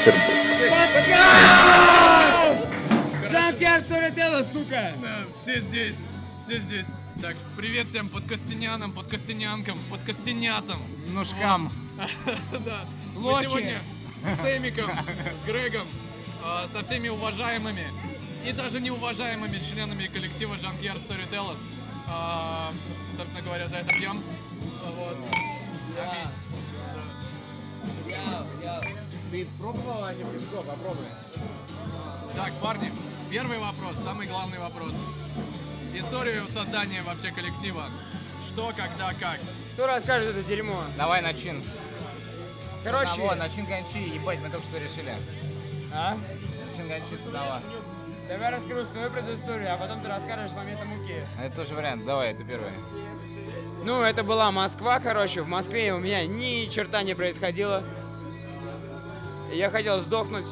Петербург. Жанкер Сторителла, сука! Да, все здесь, все здесь. Так, привет всем подкастинянам, подкастинянкам, подкастинятам. Ножкам. Да. Мы сегодня с Эмиком, с Грегом, а, со всеми уважаемыми и даже неуважаемыми членами коллектива Жанкер Storytellers. А, Собственно говоря, за это пьем. Вот. Аминь. Ты пробовал вообще пивко? Попробуй. Так, парни, первый вопрос, самый главный вопрос. Историю создания вообще коллектива. Что, когда, как. Кто расскажет это дерьмо? Давай начин. Короче, Одного, начин гончи, ебать, мы только что решили. а? Начин гончи с одного. Давай я расскажу свою предысторию, а потом ты расскажешь с момента муки. Это тоже вариант, давай, ты первый. Ну, это была Москва, короче. В Москве у меня ни черта не происходило. Я хотел сдохнуть.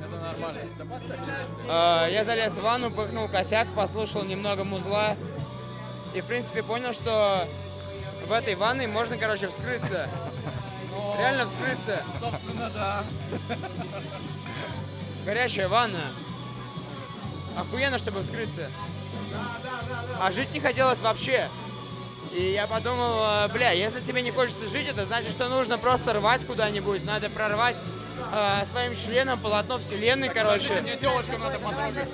Это нормально. Э, Я залез в ванну, пыхнул косяк, послушал немного музла. И, в принципе, понял, что в этой ванной можно, короче, вскрыться. Реально вскрыться. Собственно, да. Горячая ванна. Охуенно, чтобы вскрыться. А жить не хотелось вообще. И я подумал, э, бля, если тебе не хочется жить, это значит, что нужно просто рвать куда-нибудь. Надо прорвать э, своим членом полотно вселенной, короче. Мне телочку надо потрогать.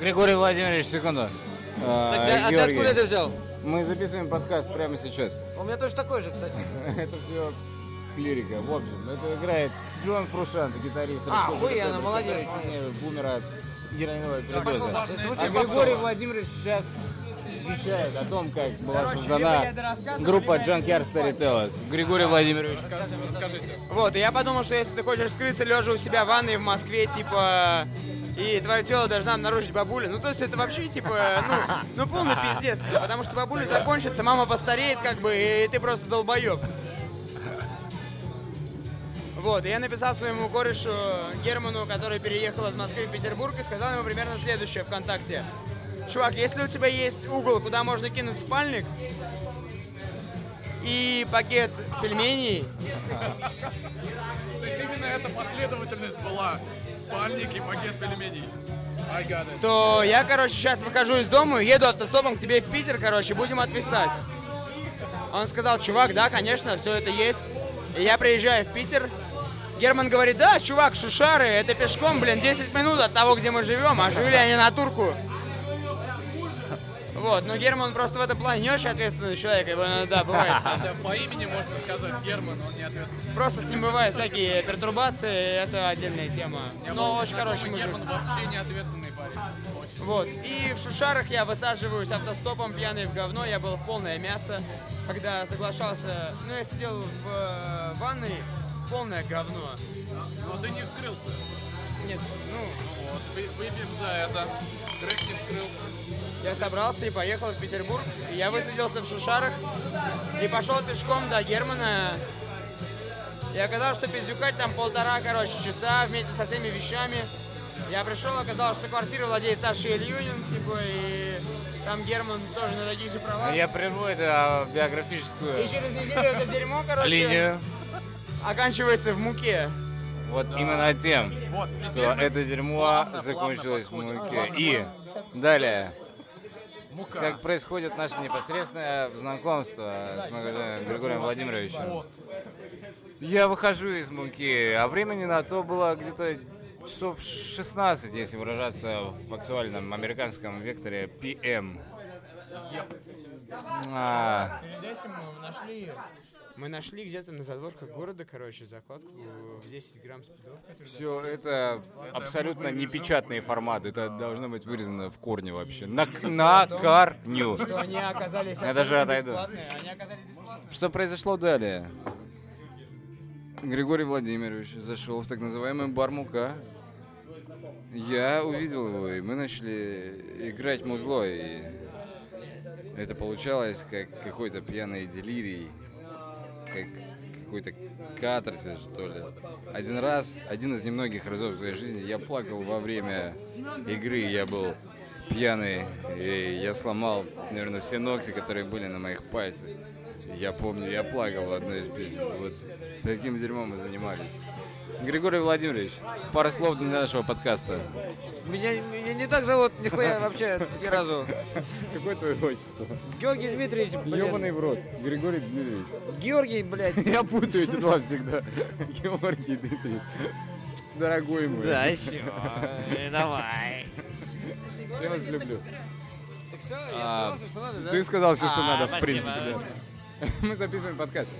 Григорий Владимирович, секунду. А, А ты Георгий, откуда это взял? Мы записываем подкаст прямо сейчас. У меня тоже такой же, кстати. Это все лирика. В общем, это играет Джон Фрушант, гитарист. А, Католики, молодец. Бумера от героиновой передоза. А. Григорий Владимирович сейчас вещает о том, как была Короче, создана группа Junkyard Storytellers. Григорий Владимирович. Расскажите. Вот, и я подумал, что если ты хочешь скрыться лежа у себя в ванной в Москве, типа, и твое тело должна обнаружить бабуля, ну то есть это вообще, типа, ну, ну полный пиздец, типа, потому что бабуля закончится, мама постареет, как бы, и ты просто долбоеб. Вот, и я написал своему корешу Герману, который переехал из Москвы в Петербург, и сказал ему примерно следующее ВКонтакте. Чувак, если у тебя есть угол, куда можно кинуть спальник, и пакет пельменей, То есть именно эта последовательность была. Спальник и пакет пельменей. То я, короче, сейчас выхожу из дома, еду автостопом к тебе в Питер, короче, будем отвисать. Он сказал, чувак, да, конечно, все это есть. И я приезжаю в Питер. Герман говорит, да, чувак, шушары, это пешком, блин, 10 минут от того, где мы живем, а жили они на турку. Вот, но Герман просто в этом плане не очень ответственный человек, его иногда бывает. Да, по имени можно сказать Герман, он не ответственный. Просто с ним бывают всякие пертурбации, это отдельная тема. Но очень хороший мужик. Герман вообще не ответственный парень. Вот. И в Шушарах я высаживаюсь автостопом, пьяный в говно. Я был в полное мясо. Когда соглашался... Ну, я сидел в э, ванной в полное говно. Но ты не вскрылся. Нет, ну... Ну вот, вы- выпьем за это. Грег не вскрылся. Я собрался и поехал в Петербург. И я высадился в Шушарах и пошел пешком до Германа. И оказалось, что пиздюкать там полтора, короче, часа вместе со всеми вещами. Я пришел, оказалось, что квартирой владеет Саша Ильюнин, типа, и там Герман тоже на таких же правах. Я прерву это И биографическую через неделю это дерьмо, короче, линию. оканчивается в муке. Вот именно тем, Вот, что это дерьмо плавно, закончилось в плавно муке. подходим. И далее, мука. как происходит наше непосредственное знакомство с моим Григорием Владимировичем. Вот. Я выхожу из муки, а времени на то было где-то часов 16, если выражаться в актуальном американском векторе PM. А, Перед этим мы нашли... Мы нашли где-то на задворках города, короче, закладку в 10 грамм спидов. все это абсолютно непечатный формат. Это должно быть вырезано в корне вообще. На, на корню. Что они оказались Я даже отойду. Они оказались. Что произошло далее? Григорий Владимирович зашел в так называемый бар Мука. Я увидел его, и мы начали играть музло, и это получалось как какой-то пьяный делирий, как какой-то катарсис, что ли. Один раз, один из немногих разов в своей жизни я плакал во время игры, я был пьяный, и я сломал, наверное, все ногти, которые были на моих пальцах. Я помню, я плакал в одной из песен. Вот таким дерьмом мы занимались. Григорий Владимирович, пару слов для нашего подкаста. Меня, меня не так зовут, нихуя вообще ни разу. Какое твое отчество? Георгий Дмитриевич, блин. Ёбаный в рот. Григорий Дмитриевич. Георгий, блядь. Я путаю эти два всегда. Георгий Дмитриевич. Дорогой мой. Да, еще. Давай. Я вас люблю. Все, А, я сказал, все, что надо, да? Ты сказал все, что А, надо, в принципе. Мы записываем подкаст.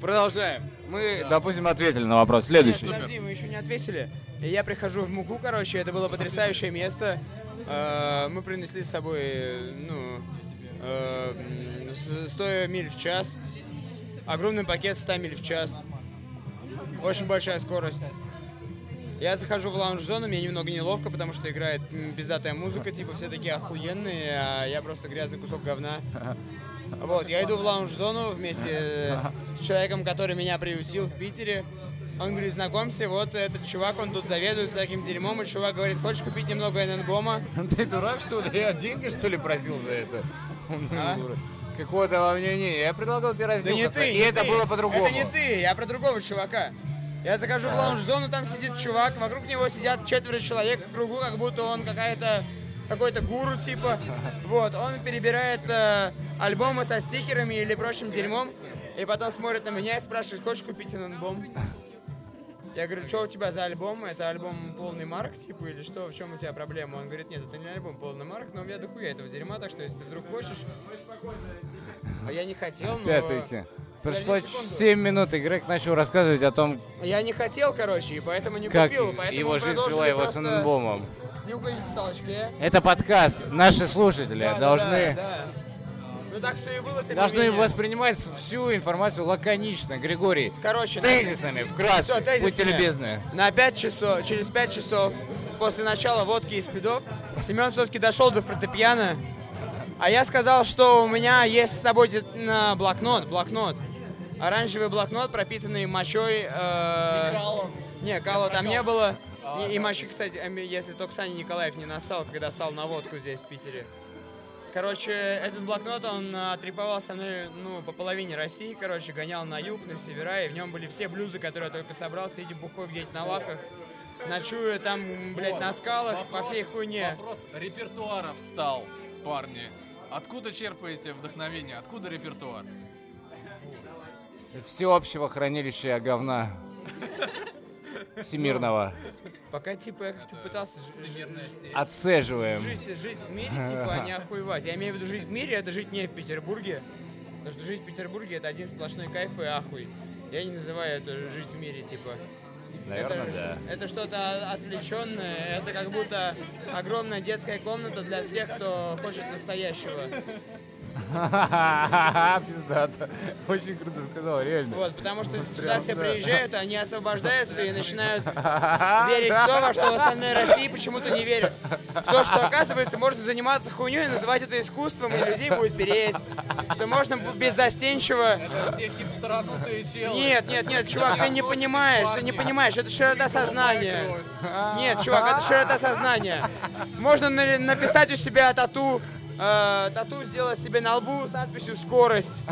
Продолжаем. Мы, допустим, ответили на вопрос. Следующий. Нет, подожди, мы еще не ответили. Я прихожу в Муку, короче, это было потрясающее место. Э, Мы принесли с собой, э, ну, э, м, с- 100 миль в час. Огромный пакет 100 миль в час. Очень большая скорость. Я захожу в лаунж-зону, мне немного неловко, потому что играет пиздатая музыка, типа все такие охуенные, а я просто грязный кусок говна. Вот, я иду в лаунж-зону вместе с человеком, который меня приютил в Питере. Он говорит, знакомься, вот этот чувак, он тут заведует всяким дерьмом, и чувак говорит, хочешь купить немного НН-бома? Ты дурак, что ли? Я деньги, что ли, просил за это? А? Какого-то во мне не. Я предлагал тебе Да не ты, И не это ты. было по-другому. Это не ты, я про другого чувака. Я захожу в лаунж-зону, там сидит чувак, вокруг него сидят четверо человек в кругу, как будто он какая-то какой-то гуру типа. Вот, он перебирает э, альбомы со стикерами или прочим дерьмом, и потом смотрит на меня и спрашивает, хочешь купить альбом? Я говорю, что у тебя за альбом? Это альбом полный марк, типа, или что? В чем у тебя проблема? Он говорит, нет, это не альбом полный марк, но у меня дохуя этого дерьма, так что если ты вдруг хочешь... А я не хотел, но... Опять-таки. Прошло Подожди секунду. 7 минут, и Грег начал рассказывать о том, Я не хотел, короче, и поэтому не как купил. Поэтому его жизнь свела его с просто Нюхать в толчке. Это подкаст. Наши слушатели Да, должны, да, да. Ну так все и было, тем должны менее. воспринимать всю информацию лаконично. Григорий, Короче, на- тезисами, вкратце, Всё, тезисами. будьте любезны. На 5 часов, через 5 часов после начала водки и спидов Семен все-таки дошел до фортепиано. А я сказал, что у меня есть с собой на блокнот, блокнот. Оранжевый блокнот, пропитанный мочой. э, Не, кала там не было. И, и мочи, кстати, эм, если только Саня Николаев не нассал, когда ссал на водку здесь, в Питере. Короче, этот блокнот, он а, треповал со мной, ну, по половине России, короче, гонял на юг, на севера, и в нем были все блюзы, которые я только собрал, сидя бухой где-нибудь на лавках, ночуя там, блядь, на скалах, по всей хуйне. Вопрос репертуара встал, парни. Откуда черпаете вдохновение? Откуда репертуар? Всеобщего хранилища говна. Всемирного. Пока, типа, я как-то пытался Отцеживаем. жить, жить в мире, типа, а не охуевать. Я имею в виду жить в мире, это жить не в Петербурге. Потому что жить в Петербурге это один сплошной кайф и ахуй. Я не называю это жить в мире, типа. Наверное, это, да. Это что-то отвлеченное, это как будто огромная детская комната для всех, кто хочет настоящего. Пиздато. Очень круто сказал, реально. Вот, потому что сюда Прям, все приезжают, они освобождаются и начинают верить в то, во что в остальной России почему-то не верят. В то, что, оказывается, можно заниматься хуйней и называть это искусством, и людей будет переть. Что можно беззастенчиво... Все хипстеранутые челы. Нет, нет, нет, чувак, ты не понимаешь, ты не понимаешь, это широта сознания. Нет, чувак, это широта сознания. Можно на- написать у себя тату, э, тату сделать себе на лбу с надписью «Скорость».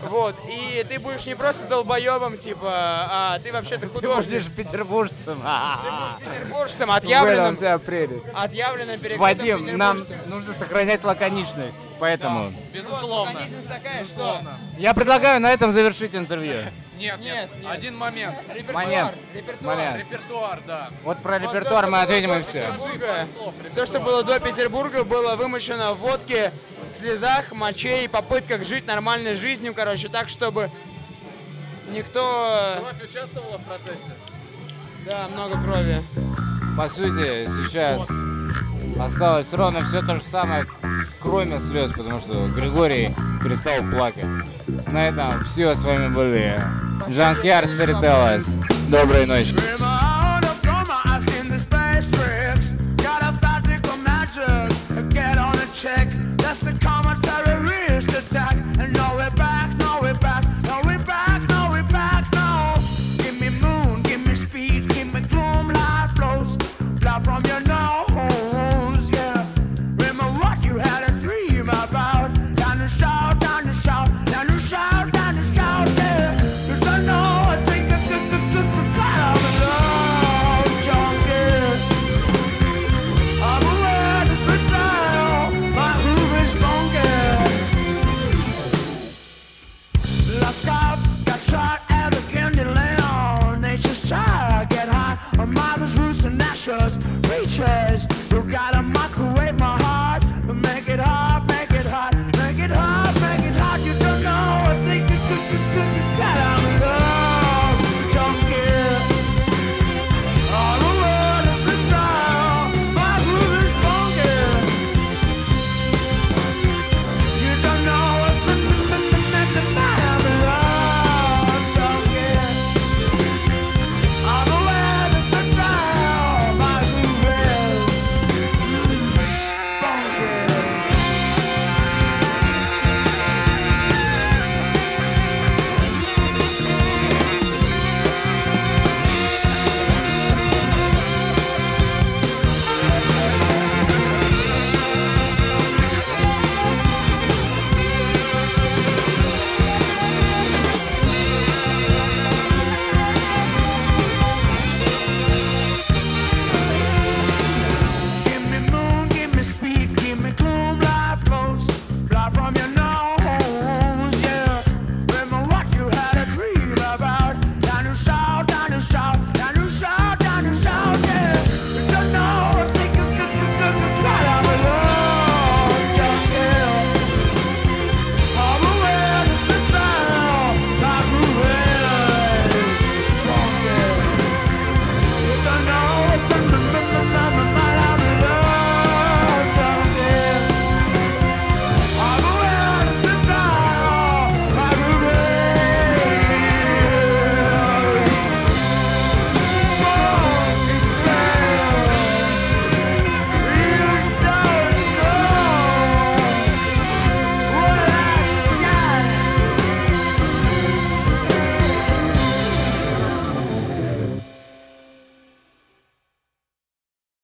Вот, и ты будешь не просто долбоебом, типа, а ты вообще-то Ты художник. будешь петербуржцем. Петербуржцем, В этом отъявленным, вся прелесть. отъявленным Вадим, нам петербуржцем. нужно сохранять лаконичность. Поэтому Безусловно. Конечно, такая, что... я предлагаю на этом завершить интервью. Нет, нет, Нет. Один момент. Репертуар, Момент. репертуар. Момент. Репертуар, да. Вот про Вот репертуар всё, мы ответим и все. Слов, Все, что было до Петербурга, было вымочено в водке, слезах, моче и попытках жить нормальной жизнью, короче, так, чтобы никто... Кровь участвовала в процессе? Да, много крови. По сути, сейчас осталось ровно все то же самое, кроме слез, потому что Григорий перестал плакать. На этом все, с вами были Junkyard Storytellers. Доброй ночи. check